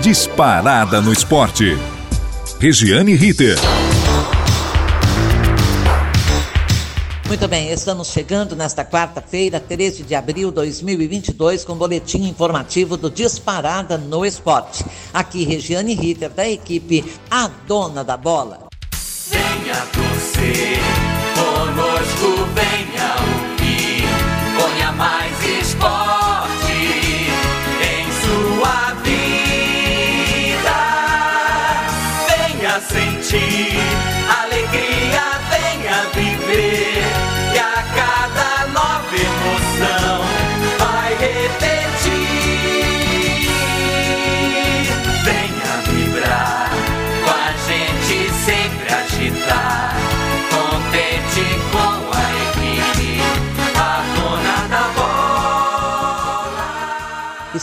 Disparada no esporte. Regiane Ritter. Muito bem, estamos chegando nesta quarta-feira, 13 de abril de 2022, com o boletim informativo do Disparada no Esporte. Aqui, Regiane Ritter, da equipe A Dona da Bola. Venha torcer, tea.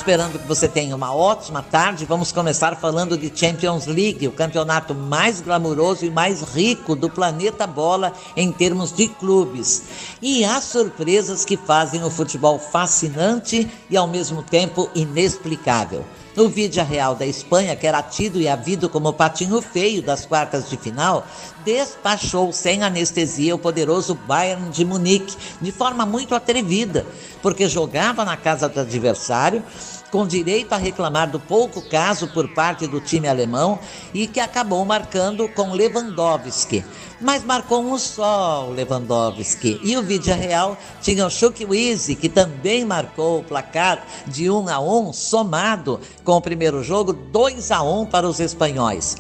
Esperando que você tenha uma ótima tarde, vamos começar falando de Champions League, o campeonato mais glamuroso e mais rico do planeta bola em termos de clubes. E há surpresas que fazem o futebol fascinante e ao mesmo tempo inexplicável. No Vídea Real da Espanha, que era tido e havido como patinho feio das quartas de final, despachou sem anestesia o poderoso Bayern de Munique de forma muito atrevida, porque jogava na casa do adversário, com direito a reclamar do pouco caso por parte do time alemão e que acabou marcando com Lewandowski. Mas marcou um só o Lewandowski. E o Vídea Real tinha o Chukwueze, que também marcou o placar de 1 a 1, somado com o primeiro jogo 2 a 1 para os espanhóis.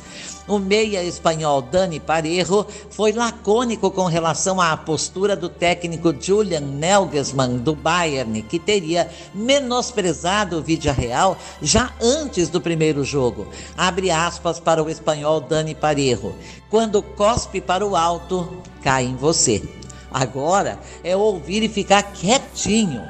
O meia espanhol Dani Parejo foi lacônico com relação à postura do técnico Julian Nagelsmann do Bayern, que teria menosprezado o Vídea Real já antes do primeiro jogo. Abre aspas para o espanhol Dani Parejo. Quando cospe para o alto, cai em você. Agora é ouvir e ficar quietinho.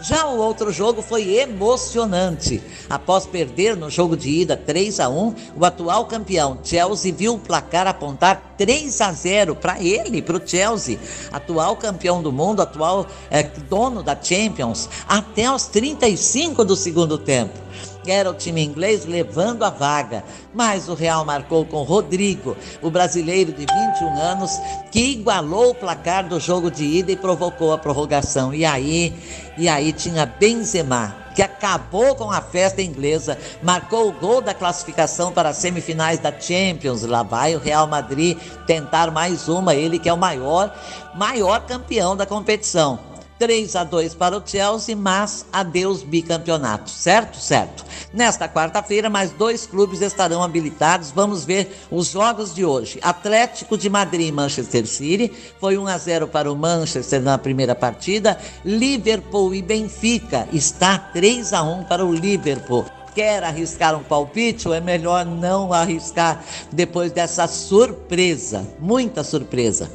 Já o outro jogo foi emocionante. Após perder no jogo de ida 3 a 1, o atual campeão Chelsea viu o placar apontar 3 a 0 para ele, para o Chelsea, atual campeão do mundo, atual é, dono da Champions, até os 35 do segundo tempo. Era o time inglês levando a vaga, mas o Real marcou com Rodrigo, o brasileiro de 21 anos, que igualou o placar do jogo de ida e provocou a prorrogação. E aí, e aí tinha Benzema, que acabou com a festa inglesa, marcou o gol da classificação para as semifinais da Champions. Lá vai o Real Madrid tentar mais uma, ele que é o maior, maior campeão da competição. 3 a 2 para o Chelsea, mas adeus bicampeonato, certo? Certo. Nesta quarta-feira, mais dois clubes estarão habilitados. Vamos ver os jogos de hoje. Atlético de Madrid e Manchester City. Foi 1 a 0 para o Manchester na primeira partida. Liverpool e Benfica. Está 3 a 1 para o Liverpool quer arriscar um palpite ou é melhor não arriscar depois dessa surpresa, muita surpresa.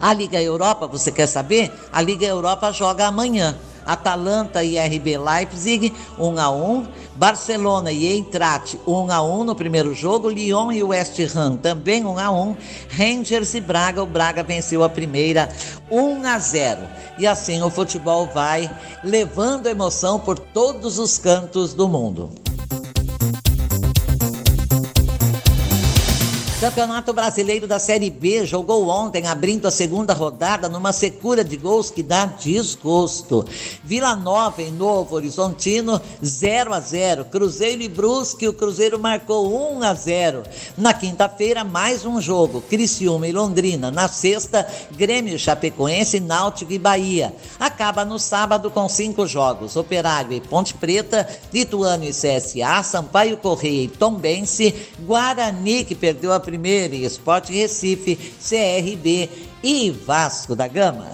A Liga Europa, você quer saber? A Liga Europa joga amanhã. Atalanta e RB Leipzig 1 a 1, Barcelona e Eintracht 1 a 1 no primeiro jogo, Lyon e West Ham também 1 a 1, Rangers e Braga, o Braga venceu a primeira 1 a 0. E assim o futebol vai levando emoção por todos os cantos do mundo. Campeonato Brasileiro da Série B jogou ontem, abrindo a segunda rodada, numa secura de gols que dá desgosto. Vila Nova em Novo Horizontino, 0 a 0. Cruzeiro e Brusque, o Cruzeiro marcou 1 a 0. Na quinta-feira, mais um jogo, Criciúma e Londrina. Na sexta, Grêmio Chapecoense, Náutico e Bahia. Acaba no sábado com cinco jogos, Operário e Ponte Preta, Ituano e CSA, Sampaio Correia e Tombense, Guarani, que perdeu a primeira e Sport Recife, CRB e Vasco da Gama.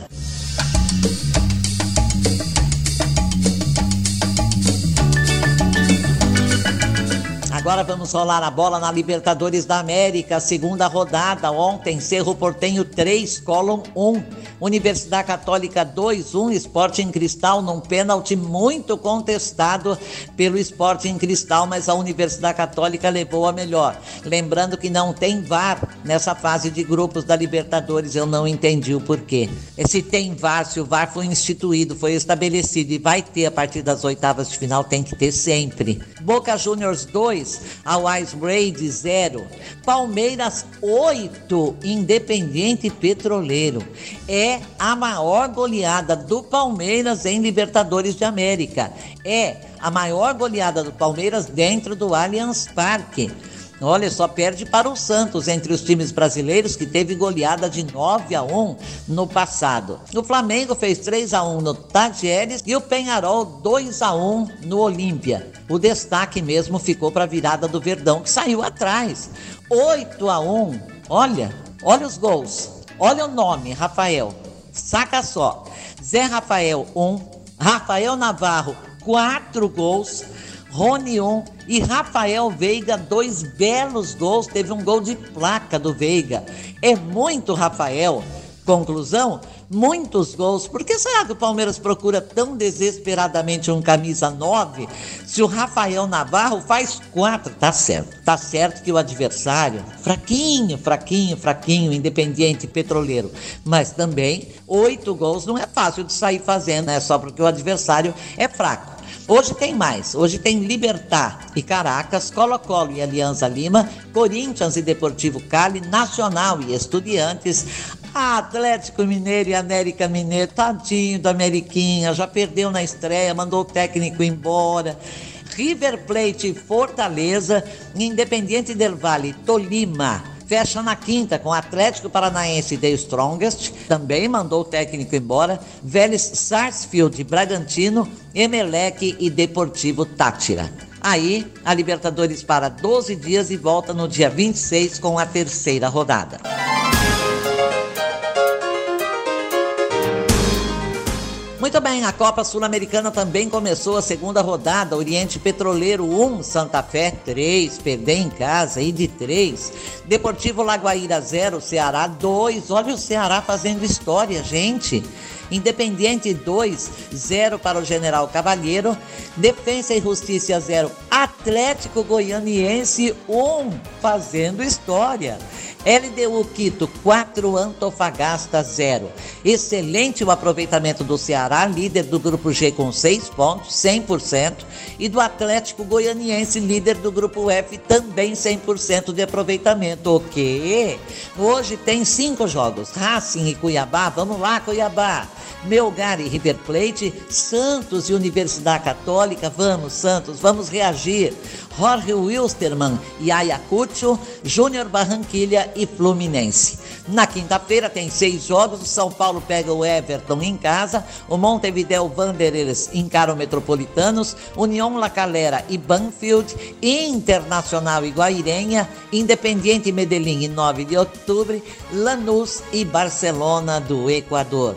Agora vamos rolar a bola na Libertadores da América, segunda rodada. Ontem, Cerro Portenho 3, Colom 1. Universidade Católica 2-1, Esporte em Cristal num pênalti muito contestado pelo Esporte em Cristal, mas a Universidade Católica levou a melhor. Lembrando que não tem VAR nessa fase de grupos da Libertadores, eu não entendi o porquê. Se tem VAR, se o VAR foi instituído, foi estabelecido e vai ter a partir das oitavas de final, tem que ter sempre. Boca Juniors 2, Always Raid 0, Palmeiras 8, Independiente Petroleiro. É a maior goleada do Palmeiras em Libertadores de América. É a maior goleada do Palmeiras dentro do Allianz Parque. Olha, só perde para o Santos entre os times brasileiros que teve goleada de 9 a 1 no passado. O Flamengo fez 3 a 1 no Tadieres e o Penharol 2 a 1 no Olímpia. O destaque mesmo ficou para a virada do Verdão que saiu atrás. 8 a 1. Olha, olha os gols. Olha o nome, Rafael. Saca só. Zé Rafael 1, Rafael Navarro 4 gols. Rony 1 e Rafael Veiga, dois belos gols. Teve um gol de placa do Veiga. É muito Rafael. Conclusão: muitos gols. Por que será que o Palmeiras procura tão desesperadamente um camisa 9 se o Rafael Navarro faz quatro? Tá certo. Tá certo que o adversário, fraquinho, fraquinho, fraquinho, independente, petroleiro. Mas também oito gols não é fácil de sair fazendo, é só porque o adversário é fraco. Hoje tem mais. Hoje tem Libertar e Caracas, Colo-Colo e Alianza Lima, Corinthians e Deportivo Cali, Nacional e Estudiantes, Atlético Mineiro e América Mineiro, tadinho do Ameriquinha, já perdeu na estreia, mandou o técnico embora. River Plate e Fortaleza, Independiente del Vale, Tolima, fecha na quinta com Atlético Paranaense The Strongest, também mandou o técnico embora, Vélez Sarsfield Bragantino, Emelec e Deportivo Tátira. Aí, a Libertadores para 12 dias e volta no dia 26 com a terceira rodada. Muito bem, a Copa Sul-Americana também começou a segunda rodada. Oriente Petroleiro 1, Santa Fé 3, perder em casa e de 3. Deportivo Lagoaíra 0, Ceará 2. Olha o Ceará fazendo história, gente. Independiente 2, 0 para o General Cavalheiro. Defensa e Justiça 0, Atlético Goianiense 1, fazendo história. LDU Quito 4, Antofagasta 0. Excelente o aproveitamento do Ceará, líder do grupo G com 6 pontos, 100%, e do Atlético Goianiense, líder do grupo F, também 100% de aproveitamento. O quê? Hoje tem cinco jogos: Racing e Cuiabá. Vamos lá, Cuiabá. Melgar e River Plate, Santos e Universidade Católica. Vamos, Santos, vamos reagir. Jorge Wilstermann e Ayacucho, Júnior Barranquilha e Fluminense. Na quinta-feira tem seis jogos. O São Paulo pega o Everton em casa. O Montevideo Wanderers encara o Metropolitanos. União La Calera e Banfield. Internacional e Guairenha. Independiente Medellín, 9 de outubro. Lanús e Barcelona do Equador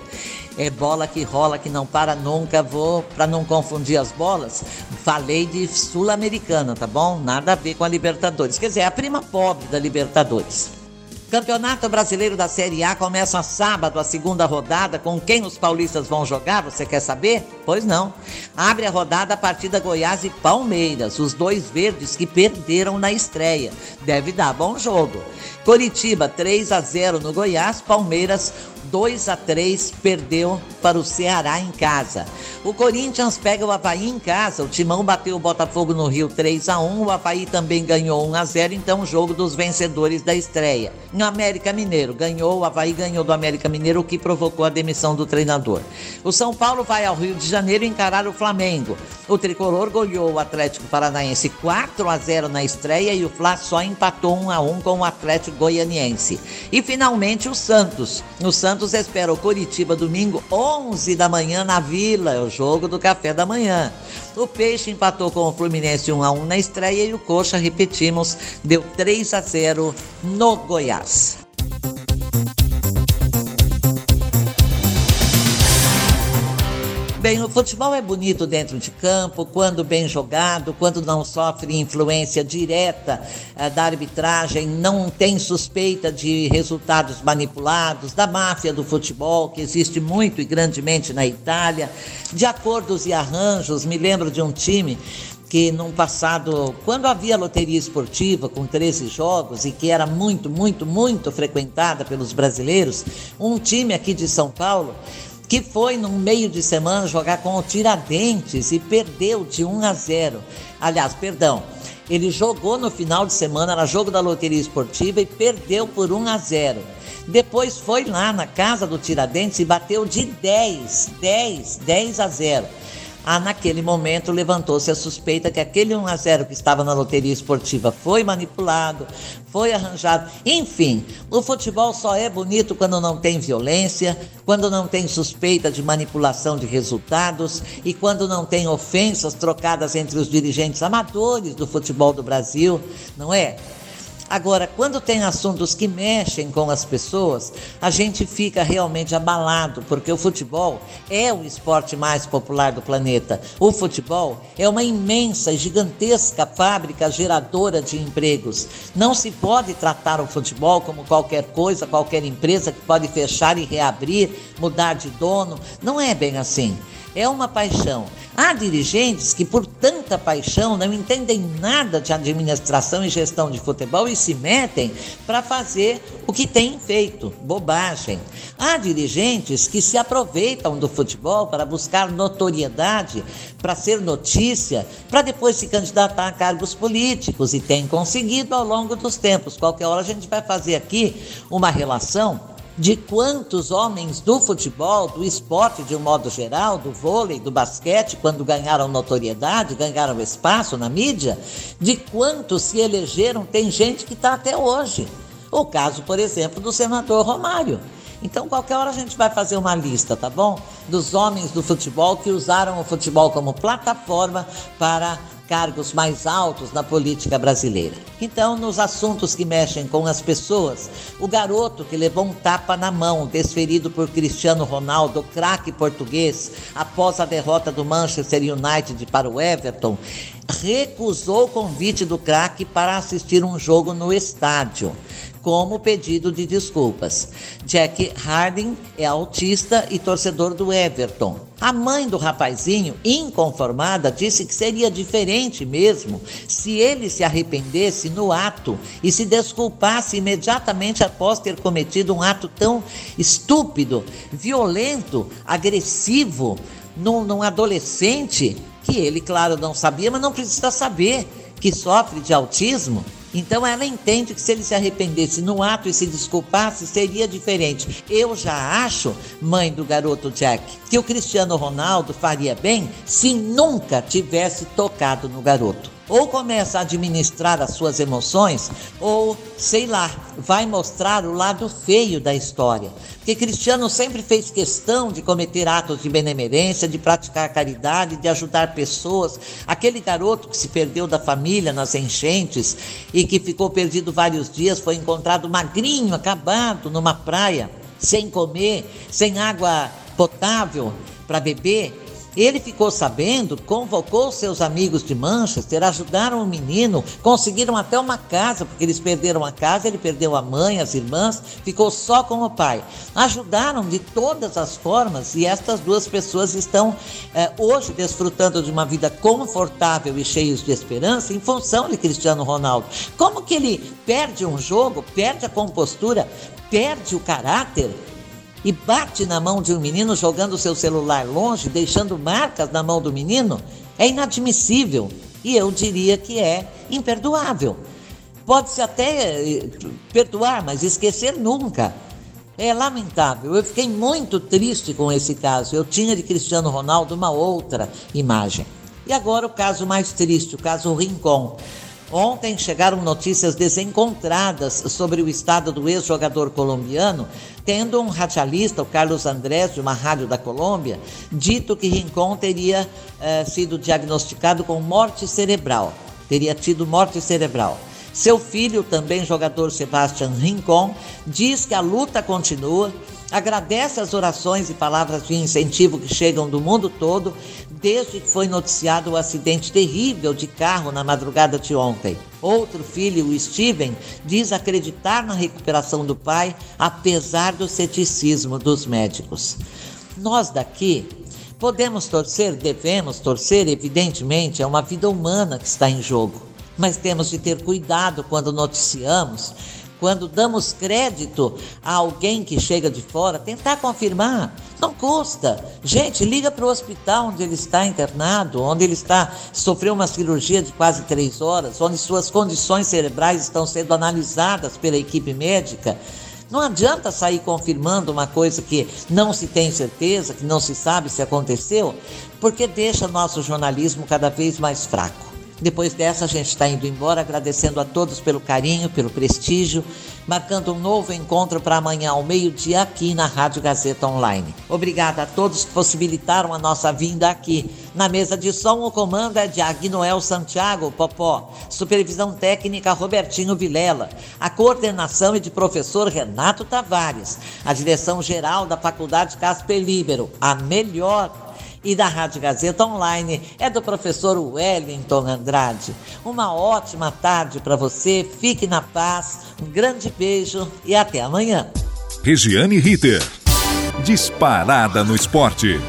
é bola que rola, que não para nunca. Vou, para não confundir as bolas, falei de Sul-Americana, tá bom? Nada a ver com a Libertadores. Quer dizer, é a prima pobre da Libertadores. Campeonato Brasileiro da Série A começa sábado, a segunda rodada. Com quem os paulistas vão jogar? Você quer saber? Pois não. Abre a rodada a partida Goiás e Palmeiras, os dois verdes que perderam na estreia. Deve dar bom jogo. Coritiba 3 a 0 no Goiás, Palmeiras 2 a 3 perdeu para o Ceará em casa. O Corinthians pega o Havaí em casa. O Timão bateu o Botafogo no Rio 3 a 1 O Havaí também ganhou 1 a 0 então jogo dos vencedores da estreia. No América Mineiro ganhou, o Havaí ganhou do América Mineiro, o que provocou a demissão do treinador. O São Paulo vai ao Rio de Janeiro encarar o Flamengo. O tricolor goleou o Atlético Paranaense 4 a 0 na estreia e o Fla só empatou 1 a 1 com o Atlético Goianiense. E finalmente o Santos. O Santos espera o Coritiba domingo 11 da manhã na Vila, é o jogo do café da manhã. O Peixe empatou com o Fluminense 1 a 1 na estreia e o Coxa, repetimos, deu 3 a 0 no Goiás. Bem, o futebol é bonito dentro de campo, quando bem jogado, quando não sofre influência direta uh, da arbitragem, não tem suspeita de resultados manipulados, da máfia do futebol, que existe muito e grandemente na Itália, de acordos e arranjos. Me lembro de um time que num passado, quando havia loteria esportiva com 13 jogos e que era muito, muito, muito frequentada pelos brasileiros, um time aqui de São Paulo que foi no meio de semana jogar com o Tiradentes e perdeu de 1 a 0. Aliás, perdão, ele jogou no final de semana, era jogo da loteria esportiva e perdeu por 1 a 0. Depois foi lá na casa do Tiradentes e bateu de 10, 10, 10 a 0. Ah, naquele momento levantou-se a suspeita que aquele 1 a 0 que estava na loteria esportiva foi manipulado, foi arranjado. Enfim, o futebol só é bonito quando não tem violência, quando não tem suspeita de manipulação de resultados e quando não tem ofensas trocadas entre os dirigentes amadores do futebol do Brasil, não é? Agora, quando tem assuntos que mexem com as pessoas, a gente fica realmente abalado, porque o futebol é o esporte mais popular do planeta. O futebol é uma imensa e gigantesca fábrica geradora de empregos. Não se pode tratar o futebol como qualquer coisa, qualquer empresa que pode fechar e reabrir, mudar de dono. Não é bem assim é uma paixão. Há dirigentes que, por tanta paixão, não entendem nada de administração e gestão de futebol e se metem para fazer o que têm feito bobagem. Há dirigentes que se aproveitam do futebol para buscar notoriedade, para ser notícia, para depois se candidatar a cargos políticos e têm conseguido ao longo dos tempos. Qualquer hora a gente vai fazer aqui uma relação de quantos homens do futebol, do esporte de um modo geral, do vôlei, do basquete, quando ganharam notoriedade, ganharam espaço na mídia, de quantos se elegeram, tem gente que está até hoje. O caso, por exemplo, do senador Romário. Então, qualquer hora a gente vai fazer uma lista, tá bom? Dos homens do futebol que usaram o futebol como plataforma para cargos mais altos na política brasileira. Então, nos assuntos que mexem com as pessoas, o garoto que levou um tapa na mão, desferido por Cristiano Ronaldo, craque português, após a derrota do Manchester United para o Everton, recusou o convite do craque para assistir um jogo no estádio como pedido de desculpas. Jack Harding é autista e torcedor do Everton. A mãe do rapazinho, inconformada, disse que seria diferente mesmo se ele se arrependesse no ato e se desculpasse imediatamente após ter cometido um ato tão estúpido, violento, agressivo num, num adolescente que ele, claro, não sabia, mas não precisa saber que sofre de autismo. Então ela entende que se ele se arrependesse no ato e se desculpasse, seria diferente. Eu já acho, mãe do garoto Jack, que o Cristiano Ronaldo faria bem se nunca tivesse tocado no garoto ou começa a administrar as suas emoções, ou sei lá, vai mostrar o lado feio da história. Porque Cristiano sempre fez questão de cometer atos de benemerência, de praticar caridade, de ajudar pessoas. Aquele garoto que se perdeu da família nas enchentes e que ficou perdido vários dias foi encontrado magrinho, acabado, numa praia, sem comer, sem água potável para beber. Ele ficou sabendo, convocou seus amigos de Manchester, ajudaram o menino, conseguiram até uma casa, porque eles perderam a casa, ele perdeu a mãe, as irmãs, ficou só com o pai. Ajudaram de todas as formas e estas duas pessoas estão eh, hoje desfrutando de uma vida confortável e cheios de esperança em função de Cristiano Ronaldo. Como que ele perde um jogo, perde a compostura, perde o caráter? E bate na mão de um menino jogando seu celular longe, deixando marcas na mão do menino, é inadmissível e eu diria que é imperdoável. Pode-se até eh, perdoar, mas esquecer nunca. É lamentável. Eu fiquei muito triste com esse caso. Eu tinha de Cristiano Ronaldo uma outra imagem. E agora o caso mais triste, o caso Rincon. Ontem chegaram notícias desencontradas sobre o estado do ex-jogador colombiano, tendo um radialista, o Carlos Andrés, de uma rádio da Colômbia, dito que Rincon teria eh, sido diagnosticado com morte cerebral, teria tido morte cerebral. Seu filho, também jogador Sebastian Rincon, diz que a luta continua Agradece as orações e palavras de incentivo que chegam do mundo todo desde que foi noticiado o acidente terrível de carro na madrugada de ontem. Outro filho, o Steven, diz acreditar na recuperação do pai, apesar do ceticismo dos médicos. Nós daqui podemos torcer, devemos torcer, evidentemente, é uma vida humana que está em jogo. Mas temos de ter cuidado quando noticiamos quando damos crédito a alguém que chega de fora, tentar confirmar. Não custa. Gente, liga para o hospital onde ele está internado, onde ele está sofreu uma cirurgia de quase três horas, onde suas condições cerebrais estão sendo analisadas pela equipe médica. Não adianta sair confirmando uma coisa que não se tem certeza, que não se sabe se aconteceu, porque deixa nosso jornalismo cada vez mais fraco. Depois dessa, a gente está indo embora, agradecendo a todos pelo carinho, pelo prestígio, marcando um novo encontro para amanhã ao meio-dia aqui na Rádio Gazeta Online. Obrigada a todos que possibilitaram a nossa vinda aqui. Na mesa de som, o comando é de Agnoel Santiago Popó, supervisão técnica Robertinho Vilela, a coordenação é de professor Renato Tavares, a direção geral da Faculdade Casper Libero, a melhor e da Rádio Gazeta Online é do professor Wellington Andrade. Uma ótima tarde para você, fique na paz, um grande beijo e até amanhã. Regiane Ritter. Disparada no esporte.